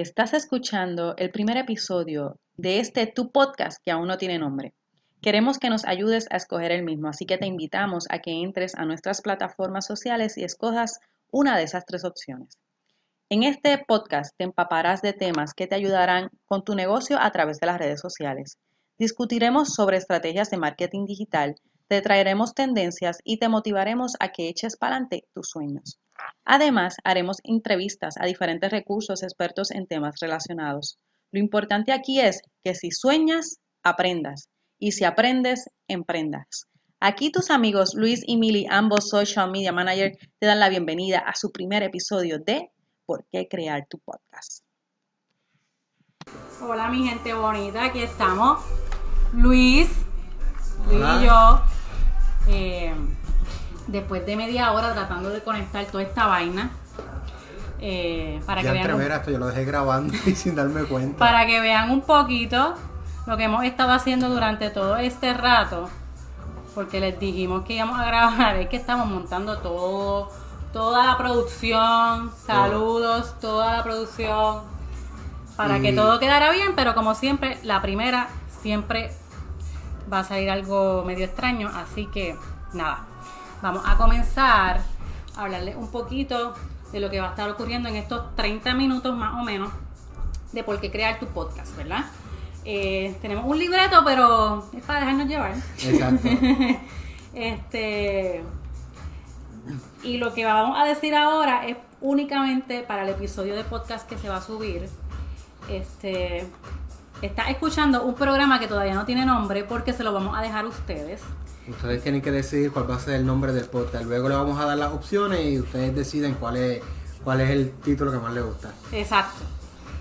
Estás escuchando el primer episodio de este Tu Podcast que aún no tiene nombre. Queremos que nos ayudes a escoger el mismo, así que te invitamos a que entres a nuestras plataformas sociales y escojas una de esas tres opciones. En este podcast te empaparás de temas que te ayudarán con tu negocio a través de las redes sociales. Discutiremos sobre estrategias de marketing digital, te traeremos tendencias y te motivaremos a que eches para adelante tus sueños. Además, haremos entrevistas a diferentes recursos expertos en temas relacionados. Lo importante aquí es que si sueñas, aprendas y si aprendes, emprendas. Aquí tus amigos Luis y Mili, ambos social media manager, te dan la bienvenida a su primer episodio de ¿Por qué crear tu podcast? Hola mi gente bonita, aquí estamos. Luis, Luis y yo, eh, después de media hora tratando de conectar toda esta vaina. eh, para Ya que vean un- esto yo lo dejé grabando y sin darme cuenta. para que vean un poquito lo que hemos estado haciendo durante todo este rato, porque les dijimos que íbamos a grabar, es que estamos montando todo, toda la producción, saludos, toda la producción, para que todo quedara bien, pero como siempre, la primera siempre va a salir algo medio extraño, así que nada, vamos a comenzar a hablarles un poquito de lo que va a estar ocurriendo en estos 30 minutos más o menos de por qué crear tu podcast, ¿verdad? Eh, tenemos un libreto, pero es para dejarnos llevar. Exacto. Este. Y lo que vamos a decir ahora es únicamente para el episodio de podcast que se va a subir. Este. Está escuchando un programa que todavía no tiene nombre porque se lo vamos a dejar a ustedes. Ustedes tienen que decidir cuál va a ser el nombre del podcast. Luego le vamos a dar las opciones y ustedes deciden cuál es, cuál es el título que más les gusta. Exacto.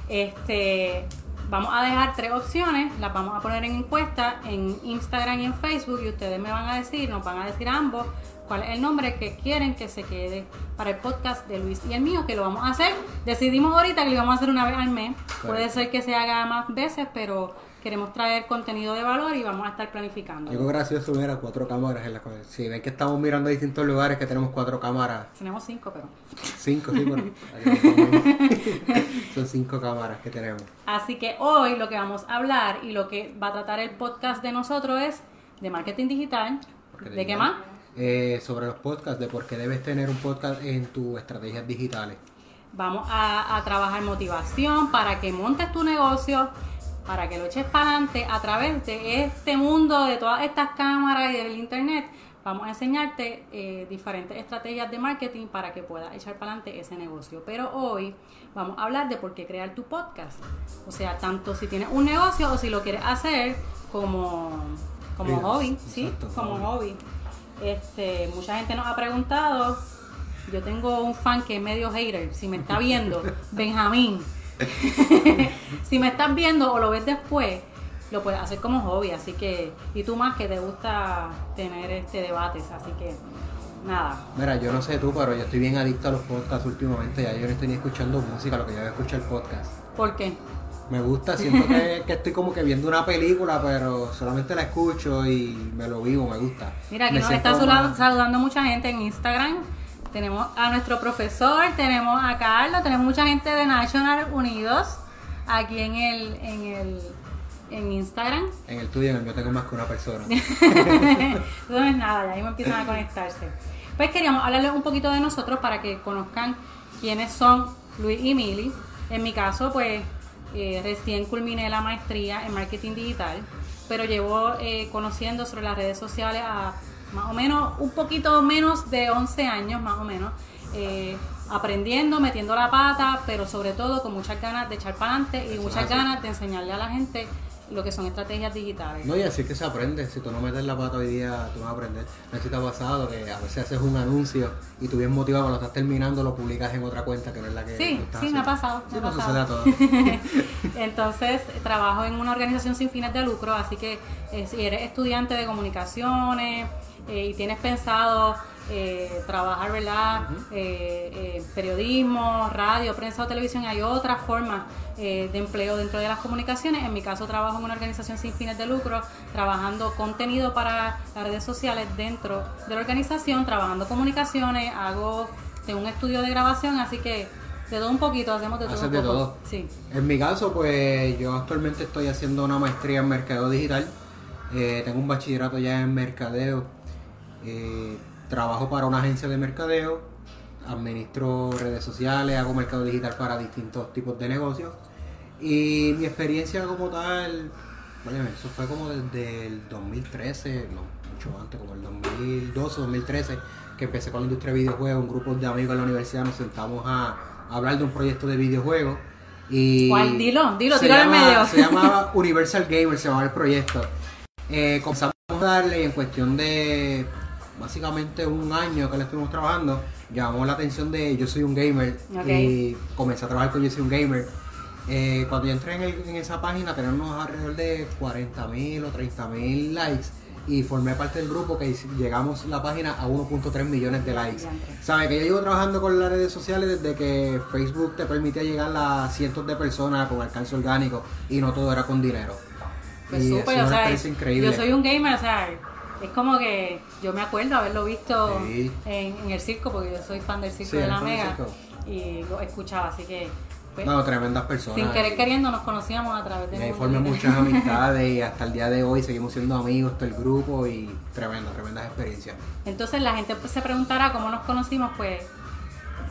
Este, vamos a dejar tres opciones, las vamos a poner en encuesta en Instagram y en Facebook y ustedes me van a decir, nos van a decir ambos cuál es el nombre que quieren que se quede para el podcast de Luis y el mío, que lo vamos a hacer. Decidimos ahorita que lo vamos a hacer una vez al mes. Puede ser que se haga más veces, pero queremos traer contenido de valor y vamos a estar planificando. Algo gracioso hubiera cuatro cámaras en la. Si ven que estamos mirando a distintos lugares que tenemos cuatro cámaras, Tenemos cinco, pero. cinco, sí, pero son cinco cámaras que tenemos. Así que hoy lo que vamos a hablar y lo que va a tratar el podcast de nosotros es de marketing digital. ¿De qué más? Eh, sobre los podcasts, de por qué debes tener un podcast en tus estrategias digitales. Vamos a, a trabajar motivación para que montes tu negocio, para que lo eches para adelante a través de este mundo, de todas estas cámaras y del internet. Vamos a enseñarte eh, diferentes estrategias de marketing para que puedas echar para adelante ese negocio. Pero hoy vamos a hablar de por qué crear tu podcast. O sea, tanto si tienes un negocio o si lo quieres hacer como, como hobby, ¿sí? Como hobby. hobby. Este, mucha gente nos ha preguntado yo tengo un fan que es medio hater. Si me está viendo, Benjamín. si me estás viendo o lo ves después, lo puedes hacer como hobby. Así que, y tú más que te gusta tener este debates. Así que, nada. Mira, yo no sé tú, pero yo estoy bien adicto a los podcasts últimamente. Ya yo no estoy ni escuchando música, lo que yo voy a escuchar podcast. ¿Por qué? Me gusta, siento que, que estoy como que viendo una película, pero solamente la escucho y me lo vivo, me gusta. Mira, aquí Me nos está saludando, mucha gente en Instagram. Tenemos a nuestro profesor, tenemos a Carlos, tenemos mucha gente de National Unidos aquí en el, en el en Instagram. En el tuyo, en el mío tengo más que una persona. No es nada, ya mismo empiezan a conectarse. Pues queríamos hablarles un poquito de nosotros para que conozcan quiénes son Luis y Mili. En mi caso, pues eh, recién culminé la maestría en marketing digital, pero llevo eh, conociendo sobre las redes sociales a más o menos, un poquito menos de 11 años, más o menos. eh, aprendiendo, metiendo la pata, pero sobre todo con muchas ganas de echar para adelante y muchas ganas de enseñarle a la gente lo que son estrategias digitales. No, y así que se aprende. Si tú no metes la pata hoy día, tú no vas a aprender. No sé si te ha pasado que a veces haces un anuncio y tú bien motivado cuando estás terminando lo publicas en otra cuenta que no es la que Sí, estás sí, me ha pasado. Sí, me ha nos pasado. Entonces, trabajo en una organización sin fines de lucro, así que eh, si eres estudiante de comunicaciones eh, y tienes pensado eh, trabajar, ¿verdad? Eh, periodismo, radio, prensa o televisión, hay otras formas de empleo dentro de las comunicaciones. En mi caso, trabajo en una organización sin fines de lucro, trabajando contenido para las redes sociales dentro de la organización, trabajando comunicaciones, hago de un estudio de grabación, así que De todo un poquito, hacemos de todo Haces de todo. Sí. En mi caso, pues yo actualmente estoy haciendo una maestría en mercadeo digital. Eh, tengo un bachillerato ya en mercadeo. Eh, trabajo para una agencia de mercadeo. Administro redes sociales, hago mercado digital para distintos tipos de negocios. Y mi experiencia como tal, eso fue como desde el 2013, no, mucho antes, como el 2012, 2013, que empecé con la industria de videojuegos. Un grupo de amigos en la universidad nos sentamos a, a hablar de un proyecto de videojuegos. Y ¿Cuál? Dilo, dilo, llama- medio. Se llamaba Universal Gamer, se llamaba el proyecto. Eh, comenzamos a darle y en cuestión de básicamente un año que le estuvimos trabajando, llamamos la atención de Yo Soy un Gamer y comencé a trabajar con Yo Soy un Gamer. Eh, cuando yo entré en, el- en esa página teníamos alrededor de 40 mil o 30 mil likes y formé parte del grupo que llegamos la página a 1.3 millones de likes. Diantre. Sabe que yo llevo trabajando con las redes sociales desde que Facebook te permitía llegar a cientos de personas con alcance orgánico y no todo era con dinero. Pues y o sea, increíble. yo soy un gamer, o sea, es como que yo me acuerdo haberlo visto Sí. en, en el circo, porque yo soy fan del circo Sí, de la Mega, y lo escuchaba, así que pues, No, tremendas personas. sin querer queriendo nos conocíamos a través de Y ahí formé muchas amistades y hasta el día de hoy seguimos siendo amigos todo el grupo y tremendo, tremendas experiencias. Entonces la gente pues, se preguntará cómo nos conocimos, pues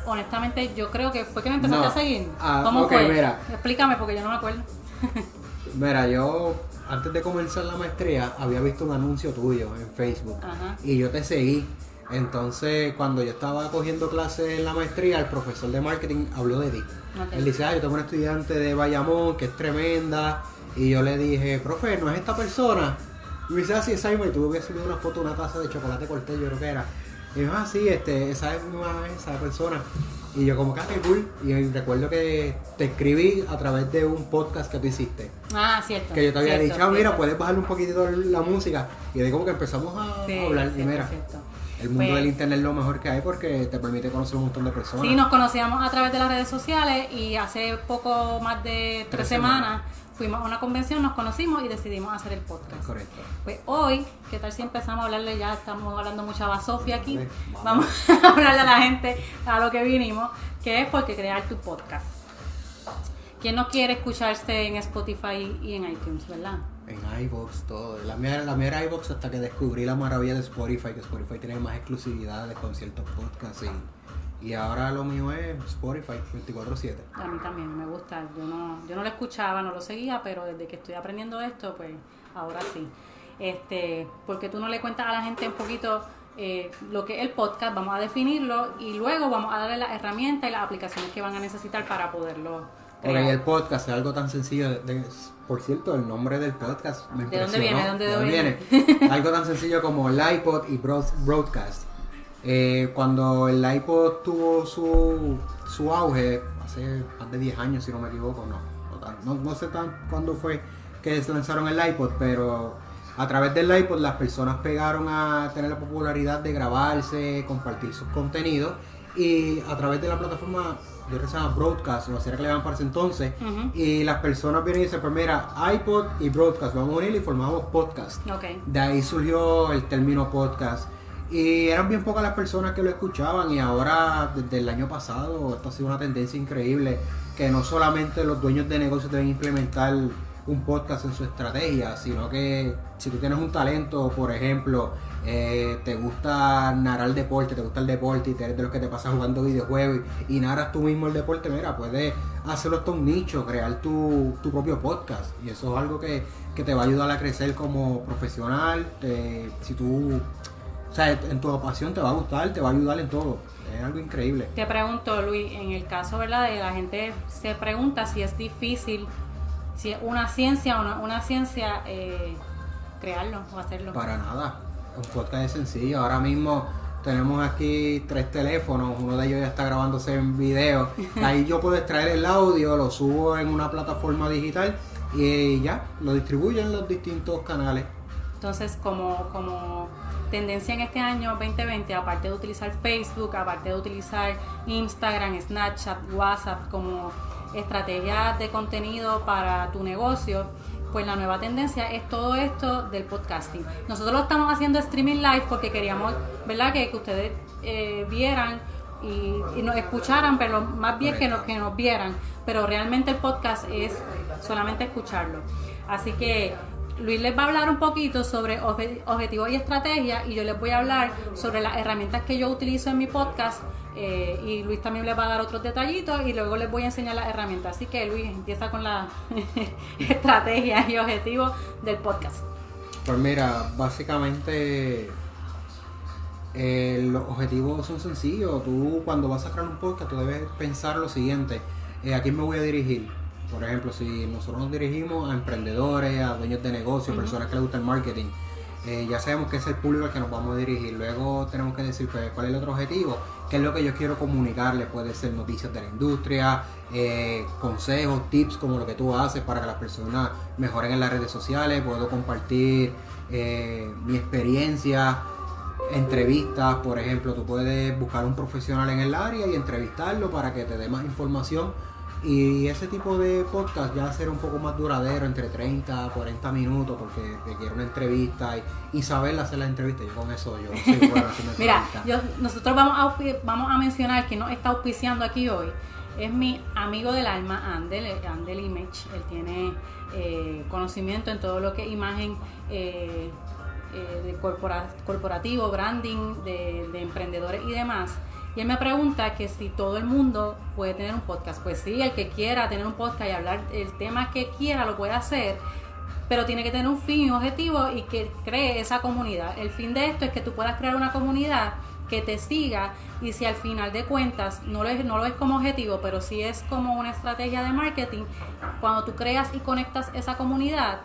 honestamente yo creo que fue que me empezaste No. a seguir. Ah, ¿Cómo fue? mira. Explícame porque yo no me acuerdo. Mira, yo antes de comenzar la maestría había visto un anuncio tuyo en Facebook Ajá. y yo te seguí. Entonces, cuando yo estaba cogiendo clases en la maestría, el profesor de marketing habló de ti. Ok. Él dice, ah, yo tengo una estudiante de Bayamón que es tremenda. Y yo le dije, profe, ¿no es esta persona? Y me dice, ah, sí, es Simon. Y tuve que subir una foto de una taza de chocolate cortés, yo creo que era. Y yo, ah, sí, este, esa es esa persona. Y yo como que, ah, qué cool. Y recuerdo que te escribí a través de un podcast que tú hiciste. Ah, cierto. Que yo te había cierto, dicho, ah, mira, puedes bajarle un poquitito la música. Y de como que empezamos a Sí, hablar. y cierto, mira, cierto. El mundo Pues, del internet es lo mejor que hay porque te permite conocer un montón de personas. Sí, nos conocíamos a través de las redes sociales y hace poco más de tres, Tres semanas. semanas. fuimos a una convención, nos conocimos y decidimos hacer el podcast. Correcto. Pues hoy, ¿qué tal si empezamos a hablarle? Ya estamos hablando mucha basofia aquí. Sí, Vamos vamos. a hablarle a la gente a lo que vinimos, que es porque crear tu podcast. ¿Quién no quiere escucharse en Spotify y en iTunes, verdad? En iVoox, todo. La mía, la mía era iVoox hasta que descubrí la maravilla de Spotify, que Spotify tiene más exclusividades con ciertos podcasts. Y, y ahora lo mío es Spotify 24-7. A mí también me gusta. Yo no, yo no lo escuchaba, no lo seguía, pero desde que estoy aprendiendo esto, pues ahora sí. Este, porque tú no le cuentas a la gente un poquito eh, lo que es el podcast, vamos a definirlo y luego vamos a darle las herramientas y las aplicaciones que van a necesitar para poderlo Ok, el podcast es algo tan sencillo. de- de- por cierto, el nombre del podcast me ¿De dónde viene? ¿De dónde viene? algo tan sencillo como el iPod y broad- broadcast. Eh, cuando el iPod tuvo su, su auge, hace más de 10 años si no me equivoco, no, no, no sé tan cuándo fue que se lanzaron el iPod, pero a través del iPod las personas pegaron a tener la popularidad de grabarse, compartir sus contenidos y a través de la plataforma, yo llama Broadcast, o así era que le llaman para ese entonces, y las personas vienen y dicen, pues mira, iPod y Broadcast, vamos a unir y formamos podcast. De ahí surgió el término podcast. Y eran bien pocas las personas que lo escuchaban y ahora desde el año pasado esto ha sido una tendencia increíble que no solamente los dueños de negocios deben implementar un podcast en su estrategia, sino que si tú tienes un talento, por ejemplo, eh, te gusta narrar deporte, te gusta el deporte y te eres de los que te pasas jugando videojuegos y, narras tú mismo el deporte, mira, puedes hacerlo hasta un nicho, crear tu, tu propio podcast y eso es algo que, que te va a ayudar a crecer como profesional, te- si tú, o sea, en tu pasión te va a gustar, te va a ayudar en todo, es algo increíble. Te pregunto, Luis, en el caso, ¿verdad? De la gente se pregunta si es difícil, si es una ciencia o no una ciencia eh, crearlo o hacerlo. Para nada, un podcast es sencillo. Ahora mismo tenemos aquí tres teléfonos, uno de ellos ya está grabándose en video. Ahí yo puedo extraer el audio, lo subo en una plataforma digital y ya, lo distribuyo en los distintos canales. Entonces, como, como tendencia en este año 2020, aparte de utilizar Facebook, aparte de utilizar Instagram, Snapchat, WhatsApp como estrategias de contenido para tu negocio, pues la nueva tendencia es todo esto del podcasting. Nosotros lo estamos haciendo streaming live porque queríamos, ¿verdad? Que, ustedes eh, vieran y, nos escucharan, pero más bien que nos, que nos vieran. Pero realmente el podcast es solamente escucharlo. Así que Luis les va a hablar un poquito sobre objetivos y estrategias y yo les voy a hablar sobre las herramientas que yo utilizo en mi podcast eh, y Luis también les va a dar otros detallitos y luego les voy a enseñar las herramientas. Así que Luis empieza con la estrategia y objetivos del podcast. Pues mira, básicamente eh, los objetivos son sencillos. Tú cuando vas a crear un podcast, tú debes pensar lo siguiente. Eh, ¿A quién me voy a dirigir? Por ejemplo, si nosotros nos dirigimos a emprendedores, a dueños de negocios, personas que les gusta el marketing, eh, ya sabemos que es el público al que nos vamos a dirigir. Luego tenemos que decir pues, cuál es el otro objetivo, qué es lo que yo quiero comunicarle. Puede ser noticias de la industria, eh, consejos, tips como lo que tú haces para que las personas mejoren en las redes sociales. Puedo compartir eh, mi experiencia, entrevistas, por ejemplo. Tú puedes buscar un profesional en el área y entrevistarlo para que te dé más información y ese tipo de podcast ya ser un poco más duradero, entre 30 a 40 minutos, porque requiere una entrevista y, saber hacer la entrevista. Yo con eso yo soy bueno Mira, nosotros vamos a, vamos a mencionar que nos está auspiciando aquí hoy. Es mi amigo del alma, Andel, eh, Andel Image. Él tiene eh, conocimiento en todo lo que es imagen eh, de corporativo, branding, de, de emprendedores y demás. Y él me pregunta que si todo el mundo puede tener un podcast. Pues sí, el que quiera tener un podcast y hablar el tema que quiera lo puede hacer, pero tiene que tener un fin y un objetivo y que cree esa comunidad. El fin de esto es que tú puedas crear una comunidad que te siga y si al final de cuentas no lo, es, no lo es como objetivo, pero sí es como una estrategia de marketing, cuando tú creas y conectas esa comunidad,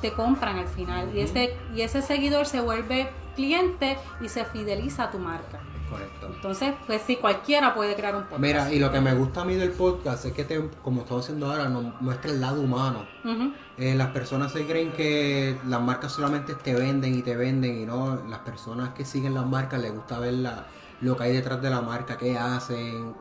te compran al final y ese, y ese seguidor se vuelve cliente y se fideliza a tu marca. Correcto. Entonces, pues sí, cualquiera puede crear un podcast. Mira, y lo que me gusta a mí del podcast es que, te, como estamos haciendo ahora, nos muestra el lado humano. Eh, las personas se creen que las marcas solamente te venden y te venden, y no, las personas que siguen las marcas les gusta ver la, lo que hay detrás de la marca, qué hacen,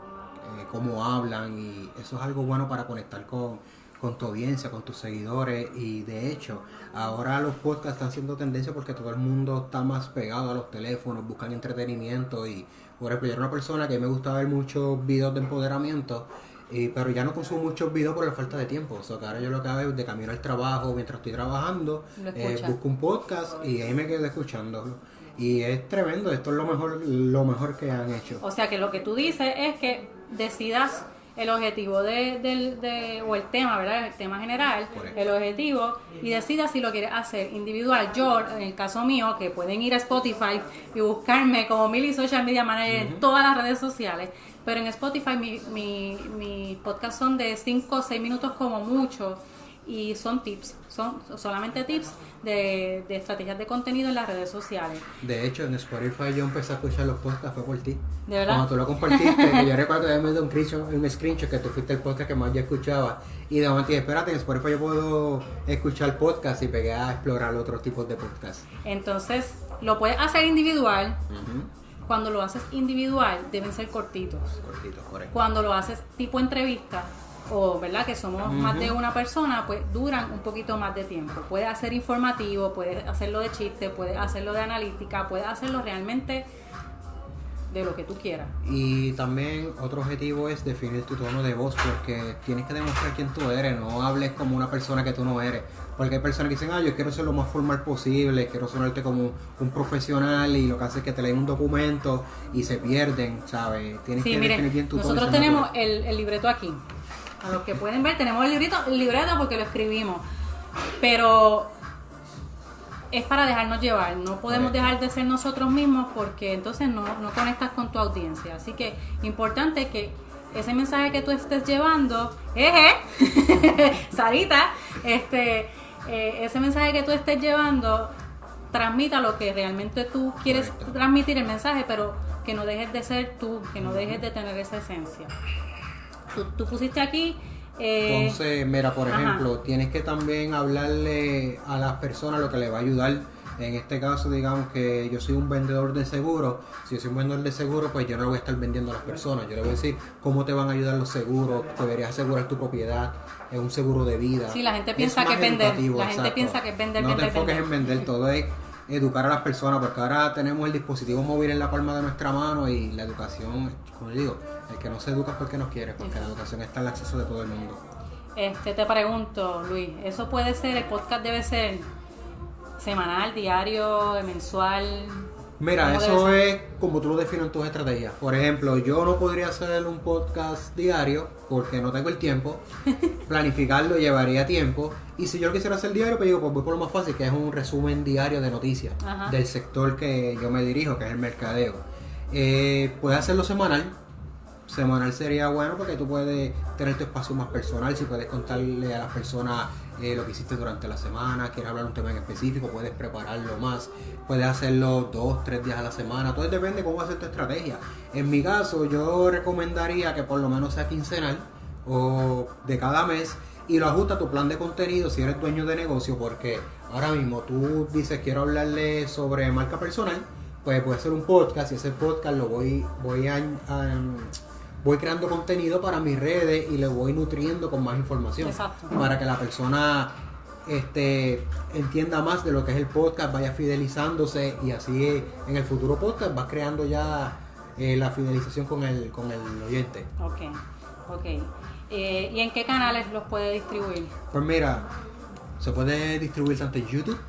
eh, cómo hablan, y eso es algo bueno para conectar con con tu audiencia, con tus seguidores y de hecho ahora los podcasts están siendo tendencia porque todo el mundo está más pegado a los teléfonos, buscan entretenimiento y por ejemplo yo era una persona que me gusta ver muchos videos de empoderamiento y, pero ya no consumo muchos videos por la falta de tiempo. O sea, que ahora yo lo que hago es de camino al trabajo, mientras estoy trabajando, eh, busco un podcast y ahí me quedo escuchándolo. Y es tremendo, esto es lo mejor, lo mejor que han hecho. O sea que lo que tú dices es que decidas el objetivo de, de, o el tema, ¿verdad? El tema general, el objetivo, y decida si lo quieres hacer individual. Yo, en el caso mío, que pueden ir a Spotify y buscarme como Mili Social Media Manager en todas las redes sociales, pero en Spotify mi, mi, mi podcast son de 5 o 6 minutos como mucho y son tips, son solamente tips de, de, estrategias de contenido en las redes sociales. De hecho, en Spotify yo empecé a escuchar los podcasts, fue por ti. ¿De verdad? Cuando tú lo compartiste, que yo recuerdo que había un screenshot, un screenshot que tú fuiste el podcast que más yo escuchaba. Y de momento dije, espérate, en Spotify yo puedo escuchar podcast y pegué a explorar otros tipos de podcasts. Entonces, lo puedes hacer individual. Cuando lo haces individual, deben ser cortitos. Cortitos, correcto. Cuando lo haces tipo entrevista, o verdad que somos más de una persona, pues duran un poquito más de tiempo. Puedes hacer informativo, puedes hacerlo de chiste, puedes hacerlo de analítica, puedes hacerlo realmente de lo que tú quieras. Y también otro objetivo es definir tu tono de voz, porque tienes que demostrar quién tú eres, no hables como una persona que tú no eres. Porque hay personas que dicen, ah, yo quiero ser lo más formal posible, quiero sonarte como un profesional y lo que hace es que te leen un documento y se pierden, ¿sabes? Tienes que definir bien tu Nosotros tenemos el, el libreto aquí. A los que pueden ver, tenemos el librito, el libreto porque lo escribimos. Pero es para dejarnos llevar. No podemos dejar de ser nosotros mismos porque entonces no, no conectas con tu audiencia. Así que importante que ese mensaje que tú estés llevando, eje, Sarita, este, eh, ese mensaje que tú estés llevando, transmita lo que realmente tú quieres transmitir el mensaje, pero que no dejes de ser tú, que no dejes de tener esa esencia tú, pusiste aquí... Eh, Entonces, mira, por ejemplo, tienes que también hablarle a las personas lo que le va a ayudar. En este caso, digamos que yo soy un vendedor de seguro. Si yo soy un vendedor de seguro, pues yo no voy a estar vendiendo a las personas. Yo le voy a decir cómo te van a ayudar los seguros. Deberías asegurar tu propiedad. Es un seguro de vida. Sí, la gente piensa que es vender. La gente piensa que es vender. No te enfoques en vender. Todo es educar a las personas, porque ahora tenemos el dispositivo móvil en la palma de nuestra mano y la educación, como digo, el que no se educa es porque no quiere, porque la educación está al acceso de todo el mundo. Este, te pregunto, Luis, ¿eso puede ser, el podcast debe ser semanal, diario, mensual? Mira, eso es como tú lo defines en tus estrategias. Por ejemplo, yo no podría hacer un podcast diario porque no tengo el tiempo. Planificarlo llevaría tiempo. Y si yo lo quisiera hacer diario, pues digo, pues voy por lo más fácil, que es un resumen diario de noticias del sector que yo me dirijo, que es el mercadeo. Eh, puedes hacerlo semanal, semanal sería bueno porque tú puedes tener tu espacio más personal, si puedes contarle a las personas eh, lo que hiciste durante la semana, quieres hablar un tema en específico, puedes prepararlo más, puedes hacerlo dos, tres días a la semana, todo depende de cómo ser tu estrategia. En mi caso, yo recomendaría que por lo menos sea quincenal o de cada mes y lo ajusta a tu plan de contenido si eres dueño de negocio, porque ahora mismo tú dices quiero hablarle sobre marca personal, pues puede ser un podcast y ese podcast lo voy, voy a voy creando contenido para mis redes y le voy nutriendo con más información. Para que la persona este, entienda más de lo que es el podcast, vaya fidelizándose y así en el futuro podcast vas creando ya eh, la fidelización con el, con el oyente. Ok, ok. Eh, ¿Y en qué canales los puede distribuir? Pues mira, se puede distribuir tanto en YouTube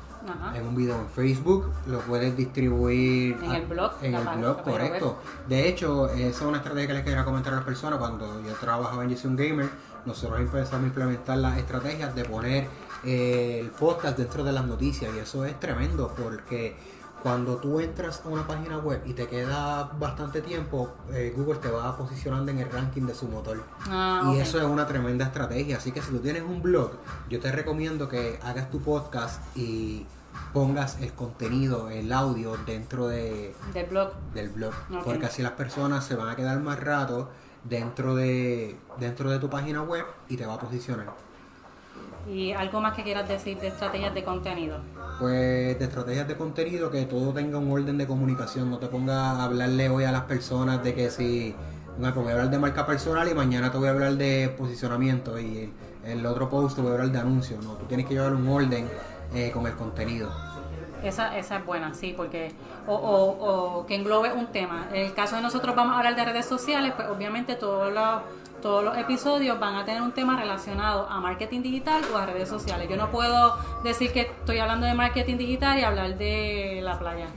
en un video en Facebook, lo puedes distribuir en el blog. En el blog, correcto. De hecho, esa es una estrategia que les quería comentar a las personas. Cuando yo trabajaba en un Gamer, nosotros empezamos a implementar las estrategias de poner eh, el podcast dentro de las noticias y eso es tremendo porque cuando tú entras a una página web y te queda bastante tiempo, eh, Google te va posicionando en el ranking de su motor. Ah, y eso es una tremenda estrategia. Así que si tú tienes un blog, yo te recomiendo que hagas tu podcast y pongas el contenido, el audio dentro de, del blog. Del blog. Porque así las personas se van a quedar más rato dentro de, dentro de tu página web y te va a posicionar. ¿Y algo más que quieras decir de estrategias de contenido? Pues de estrategias de contenido que todo tenga un orden de comunicación, no te pongas a hablarle hoy a las personas de que si me voy a hablar de marca personal y mañana te voy a hablar de posicionamiento y el, otro post te voy a hablar de anuncio, no, tú tienes que llevar un orden eh, con el contenido. Esa, esa es buena, sí, porque o, o, que englobe un tema. En el caso de nosotros vamos a hablar de redes sociales, pues obviamente todos los, todos los episodios van a tener un tema relacionado a marketing digital o a redes sociales. Yo no puedo decir que estoy hablando de marketing digital y hablar de la playa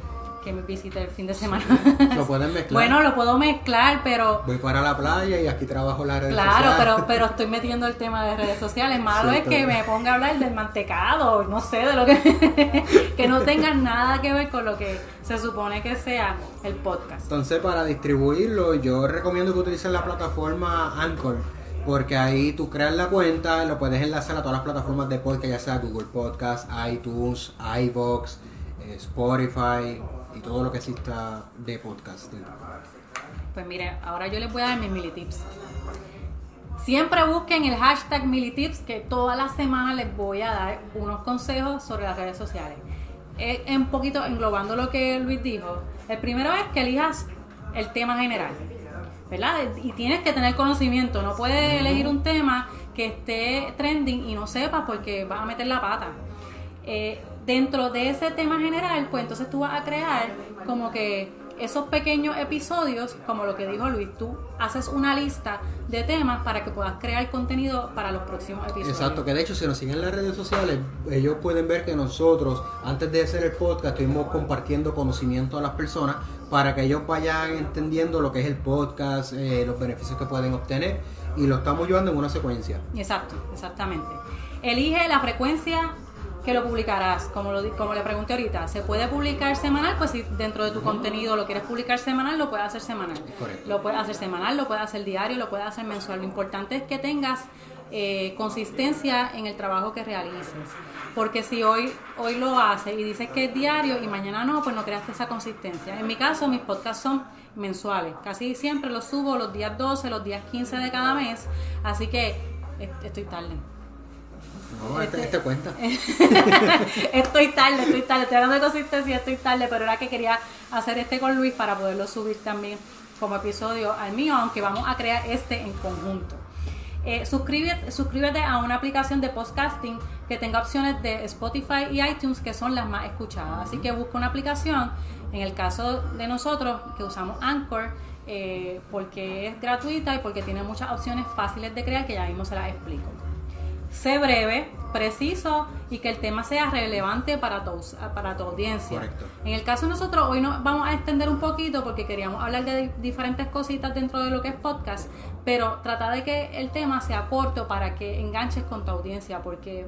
que me visite el fin de semana. ¿Lo pueden mezclar? Bueno, lo puedo mezclar, pero... Voy para la playa y aquí trabajo las redes claro, sociales. Claro, pero, pero estoy metiendo el tema de redes sociales. Malo es que me ponga a hablar del mantecado, no sé, de lo que... que no tenga nada que ver con lo que se supone que sea el podcast. Entonces, para distribuirlo, yo recomiendo que utilicen la plataforma Anchor. Porque ahí tú creas la cuenta, lo puedes enlazar a todas las plataformas de podcast, ya sea Google Podcast, iTunes, iVoox, eh, Spotify, y todo lo que exista de podcast. Pues mire, ahora yo les voy a dar mis militips. Siempre busquen el hashtag militips que toda la semana les voy a dar unos consejos sobre las redes sociales. Es un poquito englobando lo que Luis dijo. El primero es que elijas el tema general, ¿verdad? Y tienes que tener conocimiento. No puedes elegir un tema que esté trending y no sepas porque vas a meter la pata. Eh, dentro de ese tema general, pues entonces tú vas a crear como que esos pequeños episodios, como lo que dijo Luis, tú haces una lista de temas para que puedas crear contenido para los próximos episodios. Exacto, que de hecho si nos siguen en las redes sociales, ellos pueden ver que nosotros, antes de hacer el podcast, estuvimos compartiendo conocimiento a las personas para que ellos vayan entendiendo lo que es el podcast, eh, los beneficios que pueden obtener y lo estamos llevando en una secuencia. Exacto, exactamente. Elige la frecuencia que lo publicarás, como, lo, como le pregunté ahorita, ¿se puede publicar semanal? Pues si dentro de tu contenido lo quieres publicar semanal, lo puedes hacer semanal. Lo puedes hacer semanal, lo puedes hacer diario, lo puedes hacer mensual. Lo importante es que tengas eh, consistencia en el trabajo que realices. Porque si hoy, hoy lo haces y dices que es diario y mañana no, pues no creaste esa consistencia. En mi caso, mis podcasts son mensuales. Casi siempre los subo los días 12, los días 15 de cada mes. Así que estoy tarde. No, este, este cuenta. estoy tarde, estoy tarde, estoy hablando de consistencia, estoy tarde, pero era que quería hacer este con Luis para poderlo subir también como episodio al mío, aunque vamos a crear este en conjunto. Eh, suscríbete, suscríbete a una aplicación de podcasting que tenga opciones de Spotify y iTunes que son las más escuchadas. Así que busca una aplicación, en el caso de nosotros que usamos Anchor, eh, porque es gratuita y porque tiene muchas opciones fáciles de crear que ya mismo se las explico. Sé breve, preciso y que el tema sea relevante para tu, para tu audiencia. Correcto. En el caso de nosotros, hoy nos vamos a extender un poquito porque queríamos hablar de diferentes cositas dentro de lo que es podcast, pero trata de que el tema sea corto para que enganches con tu audiencia, porque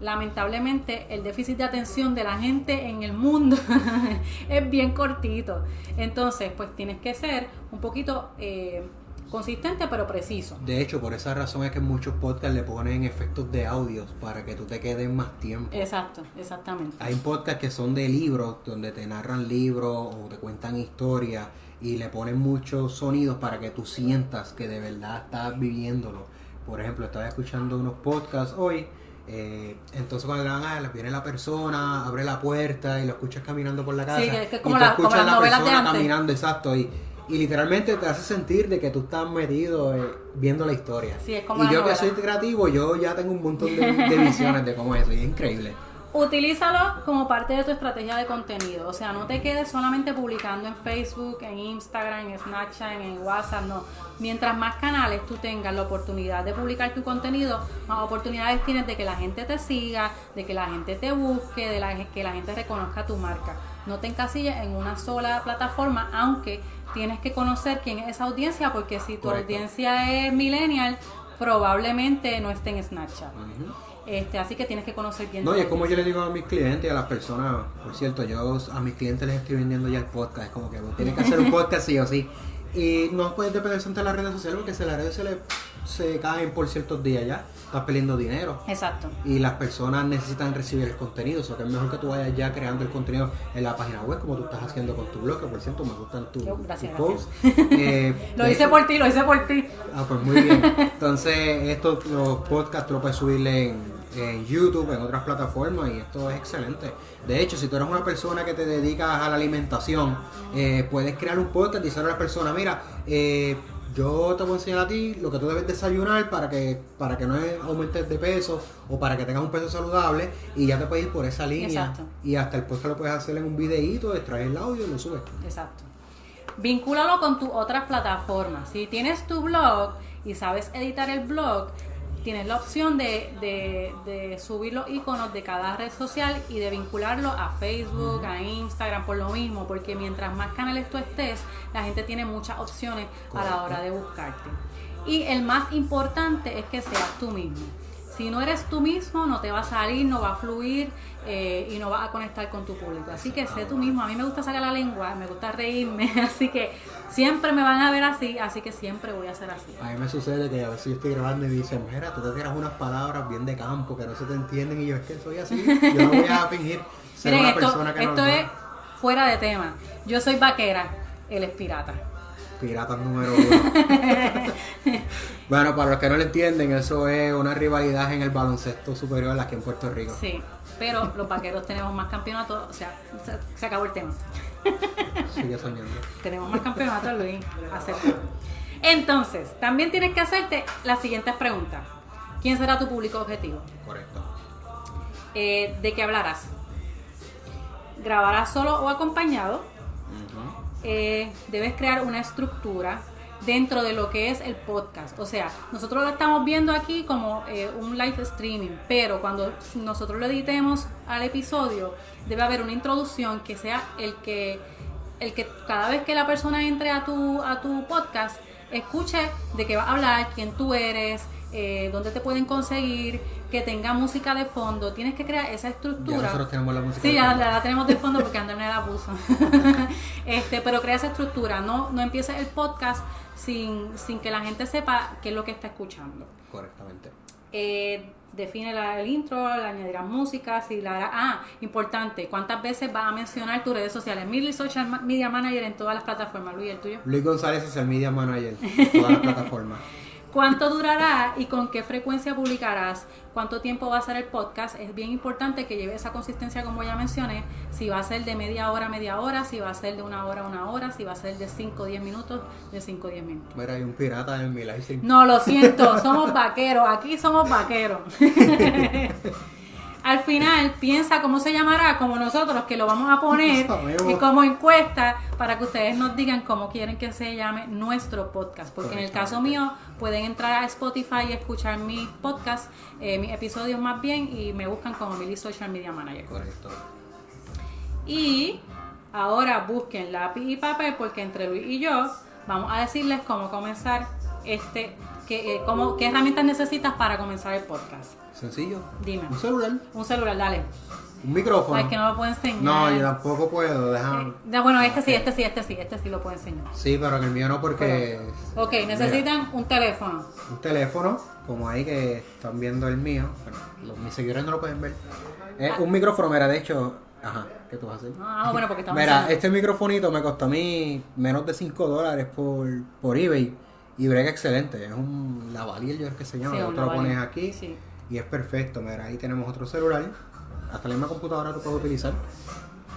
lamentablemente el déficit de atención de la gente en el mundo es bien cortito. Entonces, pues tienes que ser un poquito... Eh, consistente pero preciso. De hecho, por esa razón es que muchos podcasts le ponen efectos de audios para que tú te quedes más tiempo. Exacto, exactamente. Hay podcasts que son de libros, donde te narran libros o te cuentan historias y le ponen muchos sonidos para que tú sientas que de verdad estás viviéndolo. Por ejemplo, estaba escuchando unos podcasts hoy. Eh, entonces cuando le van a viene la persona, abre la puerta y lo escuchas caminando por la casa. Sí, que es como y tú la- como escuchas las la novelas de persona antes. caminando, exacto. Y, y literalmente te hace sentir de que tú estás metido eh, viendo la historia. Sí, es como y yo que soy creativo, yo ya tengo un montón de, de visiones de cómo es eso. Y es increíble. Utilízalo como parte de tu estrategia de contenido. O sea, no te quedes solamente publicando en Facebook, en Instagram, en Snapchat, en WhatsApp, no. Mientras más canales tú tengas la oportunidad de publicar tu contenido, más oportunidades tienes de que la gente te siga, de que la gente te busque, de la, que la gente reconozca tu marca. No te encasilles en una sola plataforma, aunque tienes que conocer quién es esa audiencia, porque si tu Correcto. audiencia es millennial, probablemente no esté en Snapchat. Este, así que tienes que conocer bien. No, y es como yo le digo a mis clientes y a las personas, por cierto, yo a mis clientes les estoy vendiendo ya el podcast, es como que tienen que hacer un podcast sí o sí. Y no puedes depender de las redes sociales porque si las redes sociales se caen por ciertos días ya, estás perdiendo dinero. Exacto. Y las personas necesitan recibir el contenido, o sea que es mejor que tú vayas ya creando el contenido en la página web, como tú estás haciendo con tu blog, que por cierto me gustan tus gracias, tus gracias. posts. Eh, Lo hice por ti, lo hice por ti. Ah, pues muy bien. Entonces, estos los podcasts tú lo puedes subirle en, en YouTube, en otras plataformas, y esto es excelente. De hecho, si tú eres una persona que te dedicas a la alimentación, eh, puedes crear un podcast y decirle a la persona, mira, eh, yo te voy a enseñar a ti lo que tú debes desayunar para que para que no aumentes de peso o para que tengas un peso saludable y ya te puedes ir por esa línea. Exacto. Y hasta el podcast lo puedes hacer en un videíto, extraes el audio y lo subes. Exacto. Vincúlalo con tus otras plataformas. Si tienes tu blog y sabes editar el blog, tienes la opción de, de- de subir los iconos de cada red social y de vincularlo a Facebook, a Instagram, por lo mismo, porque mientras más canales tú estés, la gente tiene muchas opciones a la hora de buscarte. Y el más importante es que seas tú mismo. Si no eres tú mismo, no te va a salir, no va a fluir eh, y no vas a conectar con tu público. Así que sé tú mismo. A mí me gusta sacar la lengua, me gusta reírme, así que siempre me van a ver así, así que siempre voy a ser así. A mí me sucede que a veces yo estoy grabando y dicen, mira, tú te tiras unas palabras bien de campo que no se te entienden y yo es que soy así, yo no voy a fingir ser Miren, una esto, persona que esto no es fuera de tema. Yo soy vaquera, él es pirata. pirata número uno. bueno, para los que no lo entienden, eso es una rivalidad en el baloncesto superior aquí en Puerto Rico. Sí, pero los vaqueros tenemos más campeonatos, o sea, se, se acabó el tema. Sigue soñando. Tenemos más campeonatos, Luis. Acepto. Entonces, también tienes que hacerte las siguientes preguntas. ¿Quién será tu público objetivo? Correcto. Eh, ¿De qué hablarás? ¿Grabarás solo o acompañado? Ujú. Eh, debes crear una estructura dentro de lo que es el podcast. O sea, nosotros lo estamos viendo aquí como eh, un live streaming, pero cuando nosotros lo editemos al episodio, debe haber una introducción que sea el que, el que cada vez que la persona entre a tu, a tu podcast, escuche de qué va a hablar, quién tú eres, eh, dónde te pueden conseguir, que tenga música de fondo. Tienes que crear esa Ya estructura. nosotros tenemos la música. Sí, de fondo. ya la tenemos de fondo porque Andrés me la puso. este, pero crea esa estructura, no, no empieces el podcast sin, sin que la gente sepa qué es lo que está escuchando. Correctamente. Eh, define la- el intro, le añadirás música, si la hará- ah, importante, cuántas veces vas a mencionar tus redes sociales. Milly Social Media Manager en todas las plataformas, Luis, el tuyo. Luis González es el Media Manager en todas las plataformas. ¿Cuánto durará y con qué frecuencia publicarás? ¿Cuánto tiempo va a ser el podcast? Es bien importante que lleve esa consistencia como ya mencioné. Si va a ser de media hora, media hora, si va a ser de una hora, una hora, si va a ser de 5 o 10 minutos, de 5 o 10 minutos. Mira, hay un pirata en mi live. No, lo siento, somos vaqueros, aquí somos vaqueros. Al final, piensa cómo se llamará, como nosotros, que lo vamos a poner y como encuesta para que ustedes nos digan cómo quieren que se llame nuestro podcast. Porque en el caso mío, pueden entrar a Spotify y escuchar mi podcast, eh, mis episodios más bien, y me buscan como Milly Social Media Manager. Correcto. Y ahora busquen lápiz y papel, porque entre Luis y yo vamos a decirles cómo comenzar este, que, eh, cómo, qué herramientas necesitas para comenzar el podcast. Sencillo. Dime. Un celular. Un celular, dale. Un micrófono. Es que no lo puedo enseñar. No, yo tampoco puedo. Deja... Eh, bueno, este sí, este sí, este sí, este sí lo puedo enseñar. Sí, pero en el mío no porque... ok, necesitan un teléfono. Un teléfono, como ahí que están viendo el mío. Bueno, los, mis seguidores no lo pueden ver. Es un micrófono, mira, de hecho... Ajá, ¿qué tú vas a hacer? Ah, bueno, porque estamos... Mira, este microfonito me costó a mí menos de 5 dólares por, por eBay. Y brega excelente. Es un lavalier, yo creo que se llama. Sí, tú lo pones aquí. Sí. Y es perfecto. Mira, ahí tenemos otro celular. Hasta la misma computadora tú puedes utilizar.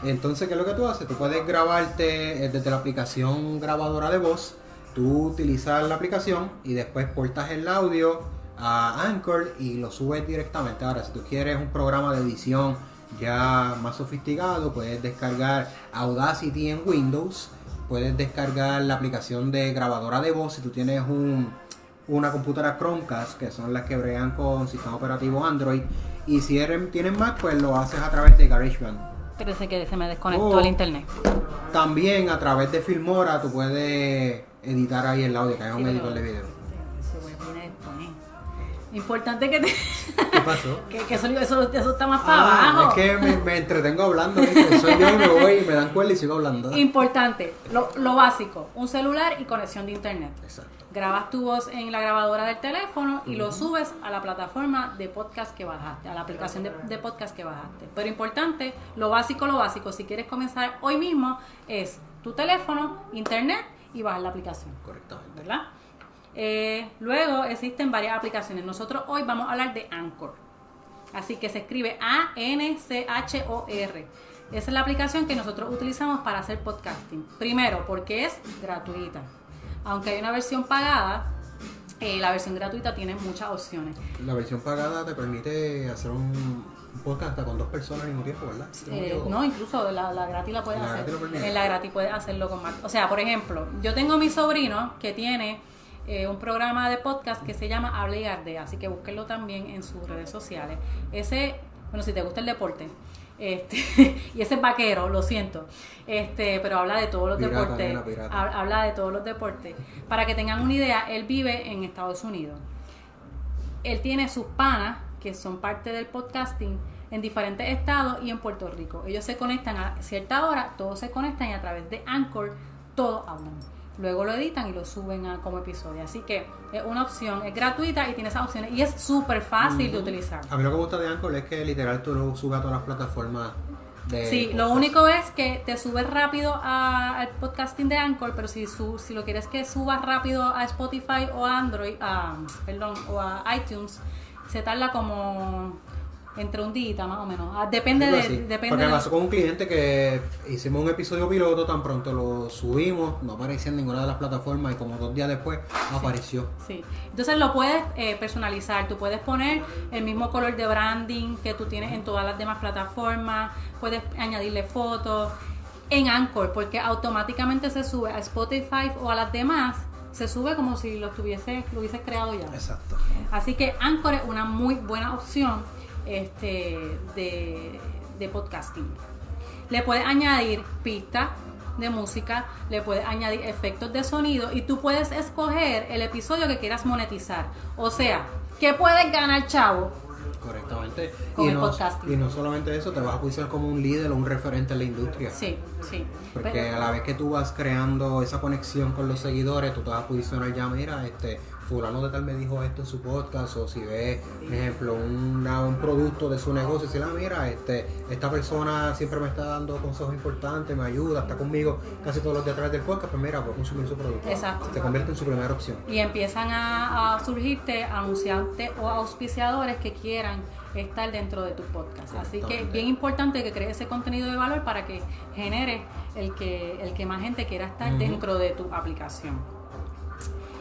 Entonces, ¿qué es lo que tú haces? Tú puedes grabarte eh, desde la aplicación grabadora de voz. Tú utilizas la aplicación y después portas el audio a Anchor y lo subes directamente. Ahora, si tú quieres un programa de edición ya más sofisticado, puedes descargar Audacity en Windows. Puedes descargar la aplicación de grabadora de voz si tú tienes un, una computadora Chromecast, que son las que bregan con sistema operativo Android. Y si eres, tienes Mac, pues lo haces a través de GarageBand. Parece que se me desconectó el internet. También a través de Filmora tú puedes editar ahí el audio, que un Sí, editor de video. Después. Importante que te... ¿Qué pasó? que, que eso, eso, eso está más para Ah, abajo. es que me, me entretengo hablando, soy yo y me voy y me dan cuerda y sigo hablando. Importante, lo, lo básico, un celular y conexión de internet. Exacto. Grabas tu voz en la grabadora del teléfono y lo subes a la plataforma de podcast que bajaste, a la aplicación de, de podcast que bajaste. Pero importante, lo básico, lo básico, si quieres comenzar hoy mismo, es tu teléfono, internet y bajar la aplicación. Correctamente. ¿verdad? Eh, luego existen varias aplicaciones. Nosotros hoy vamos a hablar de Anchor. Así que se escribe A-N-C-H-O-R. Esa es la aplicación que nosotros utilizamos para hacer podcasting. Primero, porque es gratuita. Aunque hay una versión pagada, eh, la versión gratuita tiene muchas opciones. La versión pagada te permite hacer un, un podcast hasta con dos personas al mismo tiempo, ¿verdad? Eh, no, incluso la, la gratis la puedes La hacer. gratis. En la gratis puedes hacerlo con más. O sea, por ejemplo, yo tengo mi sobrino que tiene eh, un programa de podcast que se llama Habla y Ardea, así que búsquenlo también en sus redes sociales. Ese, bueno, si te gusta el deporte. Este, y ese es vaquero, lo siento. Este, pero habla de todos los Pirata, deportes. nena, pirata. hab- Habla de todos los deportes. Para que tengan una idea, él vive en Estados Unidos él tiene sus panas que son parte del podcasting en diferentes estados y en Puerto Rico. Ellos se conectan a cierta hora, todos se conectan y a través de Anchor todos hablan. Luego lo editan y lo suben a- como episodio. Así que es una opción, es gratuita y tiene esas opciones y es súper fácil de utilizar. A mí lo que me gusta de Anchor es que literal tú lo subes a todas las plataformas de Sí, lo único es que te sube rápido a- al podcasting de Anchor, pero si, su, si lo quieres que suba rápido a Spotify o a Android, a, perdón, o a iTunes, se tarda como entre un día más o menos. Ah, Depende de... Depende Porque me pasó con un cliente que hicimos un episodio piloto, tan pronto lo subimos, no aparecía en ninguna de las plataformas y como dos días después apareció. Sí. Entonces lo puedes eh, personalizar. Tú puedes poner el mismo color de branding que tú tienes en todas las demás plataformas. Puedes añadirle fotos en Anchor, porque automáticamente se sube a Spotify o a las demás. Se sube como si lo tuviese, lo hubieses creado ya. Exacto. Así que Anchor es una muy buena opción este, de, de podcasting. Le puedes añadir pistas de música, le puedes añadir efectos de sonido y tú puedes escoger el episodio que quieras monetizar. O sea, ¿qué puedes ganar, chavo? Correctamente. Con y, el no, y no solamente eso, te vas a posicionar como un líder o un referente en la industria. Sí, sí. Porque Pero- a la vez que tú vas creando esa conexión con los seguidores, tú te vas a posicionar ya, mira, este, fulano de tal me dijo esto en su podcast, o si ve, por ejemplo, una- un producto de su negocio, si la mira, este, esta persona siempre me está dando consejos importantes, me ayuda, está conmigo casi todos los días a través del podcast, pues mira, voy a consumir su producto. Exacto. Se convierte en su primera opción. y empiezan a, a surgirte anunciantes o auspiciadores que quieran estar dentro de tu podcast. Así que Exactamente. bien importante que crees ese contenido de valor para que genere el que, el que más gente quiera estar dentro de tu aplicación.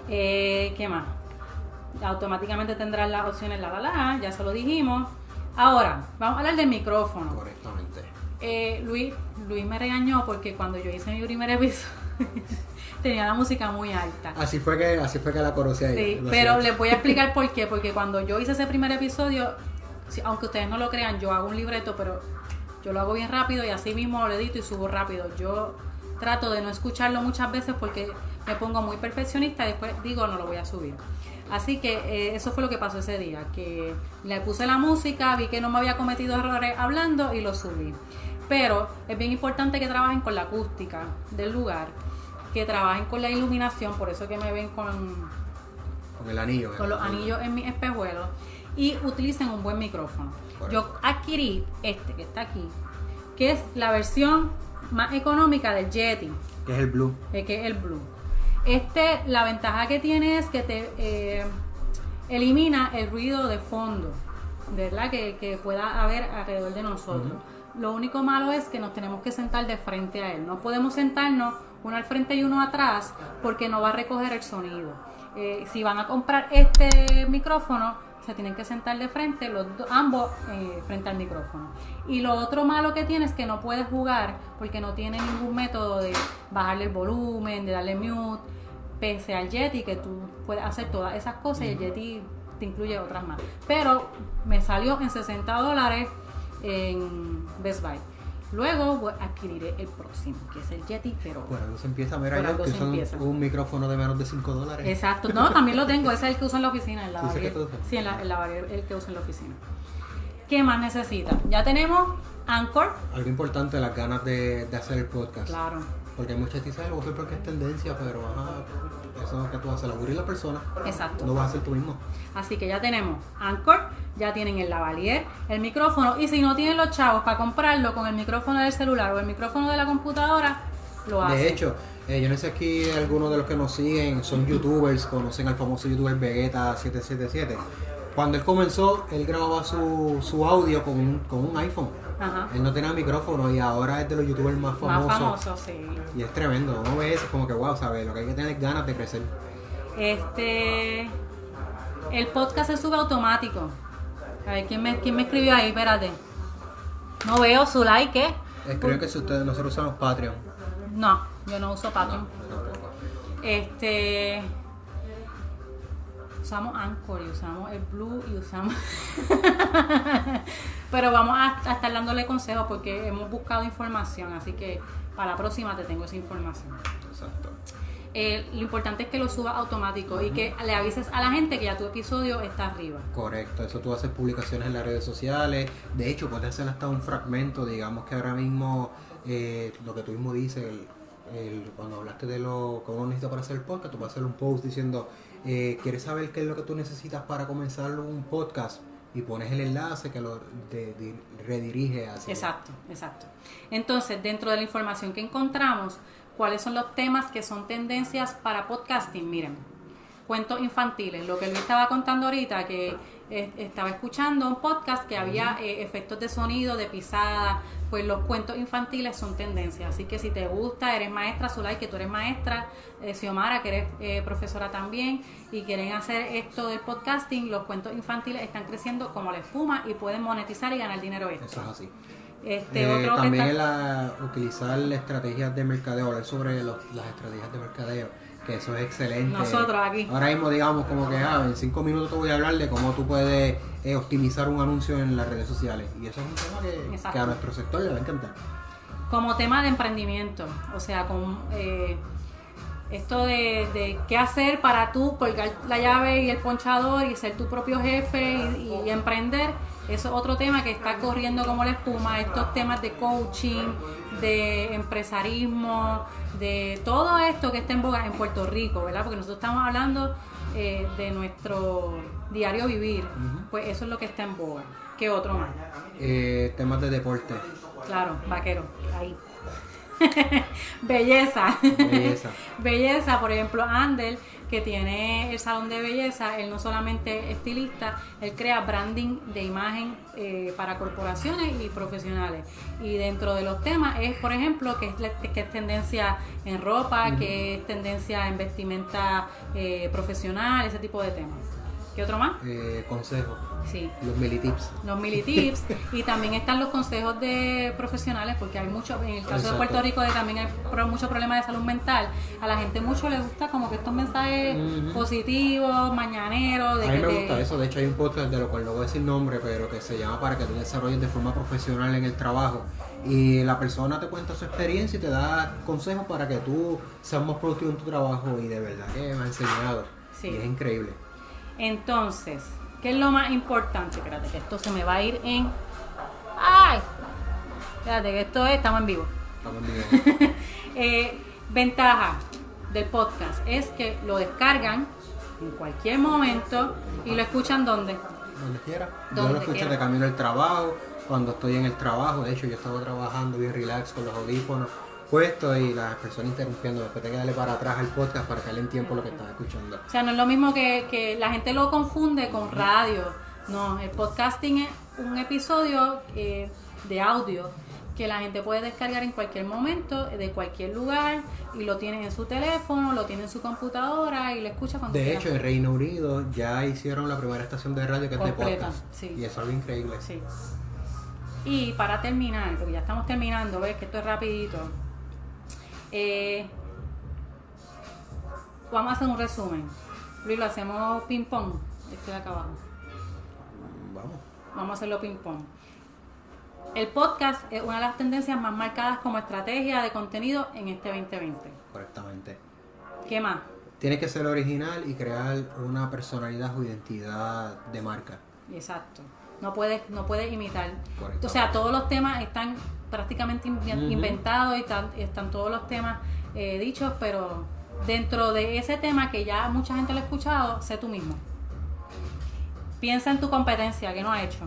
Eh, ¿Qué más? Automáticamente tendrás las opciones la la la, ya se lo dijimos. Ahora, vamos a hablar del micrófono. Correctamente. Eh, Luis, Luis me regañó porque cuando yo hice mi primer episodio tenía la música muy alta. Así fue que, así fue que la conocí ahí. Sí, pero les voy a explicar por qué. Porque cuando yo hice ese primer episodio, aunque ustedes no lo crean, yo hago un libreto, pero yo lo hago bien rápido y así mismo lo edito y subo rápido. Yo trato de no escucharlo muchas veces porque me pongo muy perfeccionista y después digo no lo voy a subir. Así que eh, eso fue lo que pasó ese día, que le puse la música, vi que no me había cometido errores hablando y lo subí. Pero es bien importante que trabajen con la acústica del lugar, que trabajen con la iluminación, por eso que me ven con Con el anillo. con los anillos en mis espejuelos y utilicen un buen micrófono. Correcto. Yo adquirí este que está aquí, que es la versión más económica del Yeti, Que es el blue. eh, que es el Blue. Este, la ventaja que tiene es que te eh, elimina el ruido de fondo, ¿verdad? Que, que pueda haber alrededor de nosotros. Lo único malo es que nos tenemos que sentar de frente a él. No podemos sentarnos uno al frente y uno atrás porque no va a recoger el sonido. Eh, si van a comprar este micrófono, se tienen que sentar de frente, los ambos eh, frente al micrófono. Y lo otro malo que tiene es que no puedes jugar porque no tiene ningún método de bajarle el volumen, de darle mute, pese al Yeti, que tú puedes hacer todas esas cosas y el Yeti te incluye otras más. Pero me salió en 60 dólares en Best Buy. Luego adquiriré el próximo, que es el Yeti, pero... Por algo se empieza, Por yo algo que usan un- empieza. un micrófono de menos de 5 dólares. Exacto, no, también lo tengo, ese es el que uso en la oficina, el ¿Tú dices que lavalier. tú usas? Sí, en la, el que uso en la oficina. ¿Qué más necesita? Ya tenemos Anchor, Algo importante, las ganas de, de hacer el podcast. claro, Porque hay muchas que dicen, "Ay, lo voy a hacer porque es tendencia, pero ajá, eso es que tú haces, aburrir la persona. exacto. No vas a hacer tú mismo. Así que ya tenemos Anchor, ya tienen el lavalier, el micrófono, y si no tienen los chavos para comprarlo con el micrófono del celular o el micrófono de la computadora, lo hacen. De hecho, eh, yo no sé aquí algunos de los que nos siguen son youtubers, conocen al famoso youtuber Vegeta777. Cuando él comenzó, él grababa su, su audio con un, con un iPhone. Ajá. Él no tenía micrófono y ahora es de los youtubers más famosos. Más famoso, sí. Y es tremendo, uno ve eso como que wow, ¿sabes? Lo que hay que tener es ganas de crecer. Este. El podcast se sube automático. A ver, ¿quién me, quién me escribió ahí? Espérate. No veo su like, ¿eh? Escriben que si ustedes, nosotros usamos Patreon. No, yo no uso Patreon. No. Este. Usamos Anchor y usamos el Blue y usamos. Pero vamos a, a estar dándole consejos porque hemos buscado información, así que para la próxima te tengo esa información. Exacto. Eh, lo importante es que lo subas automático y que le avises a la gente que ya tu episodio está arriba. Correcto, eso tú haces publicaciones en las redes sociales. De hecho, puedes hacer hasta un fragmento. Digamos que ahora mismo, eh, lo que tú mismo dices, el- el- cuando hablaste de lo que uno necesita para hacer el podcast, tú puedes hacer un post diciendo, eh, ¿quieres saber qué es lo que tú necesitas para comenzar un podcast? Y pones el enlace que lo de- de- redirige hacia. Exacto, exacto. Entonces, dentro de la información que encontramos, ¿cuáles son los temas que son tendencias para podcasting? Miren, cuentos infantiles, lo que Luis estaba contando ahorita, que eh, estaba escuchando un podcast que había eh, efectos de sonido, de pisada, pues los cuentos infantiles son tendencias. Así que si te gusta, eres maestra, Zulay, que tú eres maestra, eh, Xiomara, que eres eh, profesora también, y quieren hacer esto del podcasting, los cuentos infantiles están creciendo como la espuma y pueden monetizar y ganar dinero extra. Eso es así. Este Eh, otro también está- la, utilizar estrategias de mercadeo, hablar sobre los- las estrategias de mercadeo, que eso es excelente. Nosotros aquí. Ahora mismo, digamos, como que ah, en cinco minutos te voy a hablar de cómo tú puedes eh, optimizar un anuncio en las redes sociales. Y eso es un tema que, a nuestro sector le va a encantar. como tema de emprendimiento, o sea, con eh, esto de, de qué hacer para tú colgar la llave y el ponchador y ser tu propio jefe y, y emprender, eso es otro tema que está corriendo como la espuma, estos temas de coaching, de empresarismo, de todo esto que está en boga en Puerto Rico, ¿verdad? Porque nosotros estamos hablando eh, de nuestro diario vivir, pues eso es lo que está en boga. ¿Qué otro más? Eh, temas de deporte, Claro, vaquero, ahí. belleza. belleza. Belleza, por ejemplo, Andel, que tiene el salón de belleza, él no solamente es estilista, él crea branding de imagen eh, para corporaciones y profesionales. Y dentro de los temas es, por ejemplo, que es, que es tendencia en ropa, que es tendencia en vestimenta eh, profesional, ese tipo de temas. ¿Qué otro más? Eh, consejos, Sí, los militips. los militips y también están los consejos de profesionales porque hay mucho en el caso de. Puerto Rico de también hay pro- muchos problemas de salud mental a la gente mucho le gusta como que estos mensajes positivos mañaneros de A mí que me te- gusta eso, de hecho hay un podcast de lo cual no voy a decir nombre, pero que se llama para que tú desarrolles de forma profesional en el trabajo. Y la persona te cuenta su experiencia y te da consejos para que tú seas más productivo en tu trabajo y de verdad que me ha enseñado. Sí. Y es increíble. Entonces ¿qué es lo más importante? espérate que esto se me va a ir en ¡ay! espérate que esto es estamos en vivo Estamos en video. Eh, ventaja del podcast es que lo descargan en cualquier momento y lo escuchan donde Donde quiera. Yo lo escucho quiera. de camino al trabajo, cuando estoy en el trabajo. De hecho, yo estaba trabajando bien relax con los audífonos puestos y las personas interrumpiendo. Después te que darle para atrás al podcast para que le den tiempo lo que estás escuchando. O sea, no es lo mismo que, que la gente lo confunde con radio. No, el podcasting es un episodio eh, de audio que la gente puede descargar en cualquier momento, de cualquier lugar, y lo tiene en su teléfono, lo tiene en su computadora y lo escucha cuando De quiera. hecho, en Reino Unido ya hicieron la primera estación de radio que es de podcast. sí. Y eso es algo increíble. Sí. Y para terminar, porque ya estamos terminando, ves que esto es rapidito. Eh, vamos a hacer un resumen. Luis, lo hacemos ping pong. Este de acá abajo. Vamos. Vamos a hacerlo ping pong. El podcast es una de las tendencias más marcadas como estrategia de contenido en este 2020. Correctamente. ¿Qué más? Tienes que ser original y crear una personalidad o identidad de marca. Exacto. No puedes, no puedes imitar. Correcto. O sea, todos los temas están prácticamente inven- Ujú. inventados y están, están todos los temas eh, dichos, pero dentro de ese tema que ya mucha gente lo ha escuchado, sé tú mismo. Piensa en tu competencia, que no ha hecho.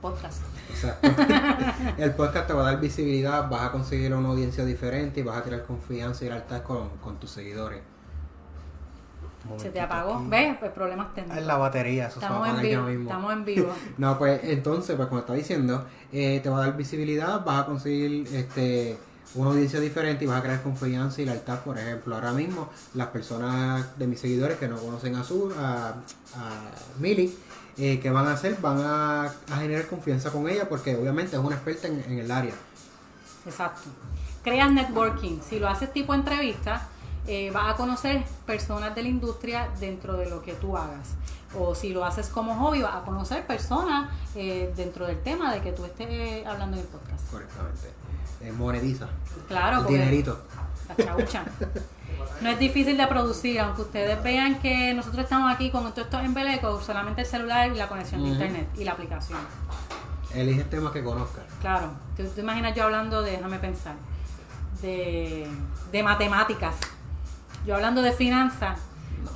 Podcast. Exacto. el podcast te va a dar visibilidad, vas a conseguir una audiencia diferente y vas a crear confianza y lealtad con, con tus seguidores. Se te apagó. aquí. ¿Ves? Pues problemas técnicos. Es la batería, eso Estamos en vivo. mismo. Estamos en vivo. No, pues entonces, pues como está diciendo, eh, te va a dar visibilidad, vas a conseguir este una audiencia diferente y vas a crear confianza y lealtad. Por ejemplo, ahora mismo las personas de mis seguidores que no conocen a su, a, a Mili, eh, ¿qué van a hacer? Van a, a generar confianza con ella porque obviamente es una experta en, en el área. Exacto. Creas networking. Si lo haces tipo entrevista, eh, vas a conocer personas de la industria dentro de lo que tú hagas. O si lo haces como hobby, vas a conocer personas eh, dentro del tema de que tú estés hablando en el podcast. Correctamente. Eh, monetiza. Claro, El porque dinerito. la chaucha. No es difícil de producir, aunque ustedes vean que nosotros estamos aquí con todos estos embelecos, solamente el celular y la conexión de internet y la aplicación. Elige temas que conozcas. Claro, tú te imaginas yo hablando de, déjame pensar, de, de matemáticas. Yo hablando de finanzas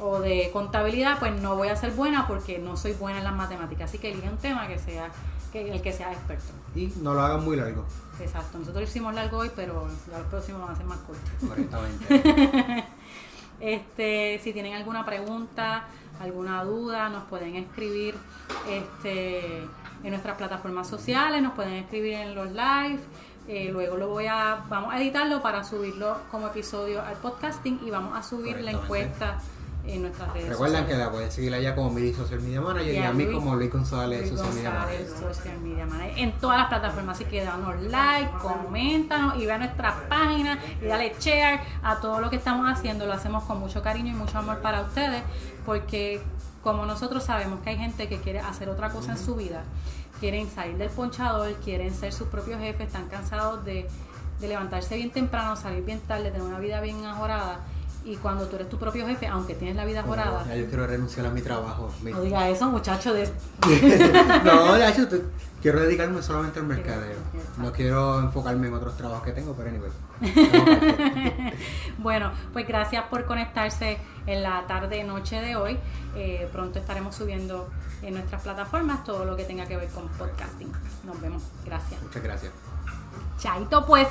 o de contabilidad, pues no voy a ser buena porque no soy buena en las matemáticas. Así que elige un tema que sea que el que sea experto. Y no lo hagan muy largo. Exacto. Nosotros hicimos largo hoy, pero ya los próximos van a ser más cortos. Correctamente. Este, si tienen alguna pregunta, alguna duda, nos pueden escribir este, en nuestras plataformas sociales, nos pueden escribir en los live. Eh, luego lo voy a, vamos a editarlo para subirlo como episodio al podcasting y vamos a subir la encuesta en nuestras redes Recuerden que sociales. la pueden seguir allá como Mili Social Media Manager y, a mí Luis- como Luis González Luis Social Media González, Manager. Social Media Manager, en todas las plataformas. Así que danos like, coméntanos y ve a nuestra página y dale share a todo lo que estamos haciendo. Lo hacemos con mucho cariño y mucho amor para ustedes, porque como nosotros sabemos que hay gente que quiere hacer otra cosa en su vida, quieren salir del ponchador, quieren ser sus propios jefes, están cansados de, de levantarse bien temprano, salir bien tarde, tener una vida bien ajorada. Y cuando tú eres tu propio jefe, aunque tienes la vida ajorada, Ya yo quiero renunciar a mi trabajo. Mi- no diga eso, muchacho, de, no, de hecho, quiero dedicarme solamente al mercadeo. Exacto. No quiero enfocarme en otros trabajos que tengo, pero anyway. Bueno, pues gracias por conectarse en la tarde noche de hoy. Eh, pronto estaremos subiendo en nuestras plataformas todo lo que tenga que ver con podcasting. Nos vemos. Gracias. Muchas gracias. Chaito pues.